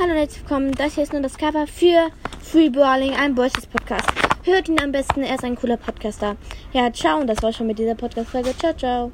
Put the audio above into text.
Hallo und herzlich willkommen. Das hier ist nur das Cover für Free Brawling, ein Boys Podcast. Hört ihn am besten, er ist ein cooler Podcaster. Ja, ciao und das war schon mit dieser Podcast-Folge. Ciao, ciao.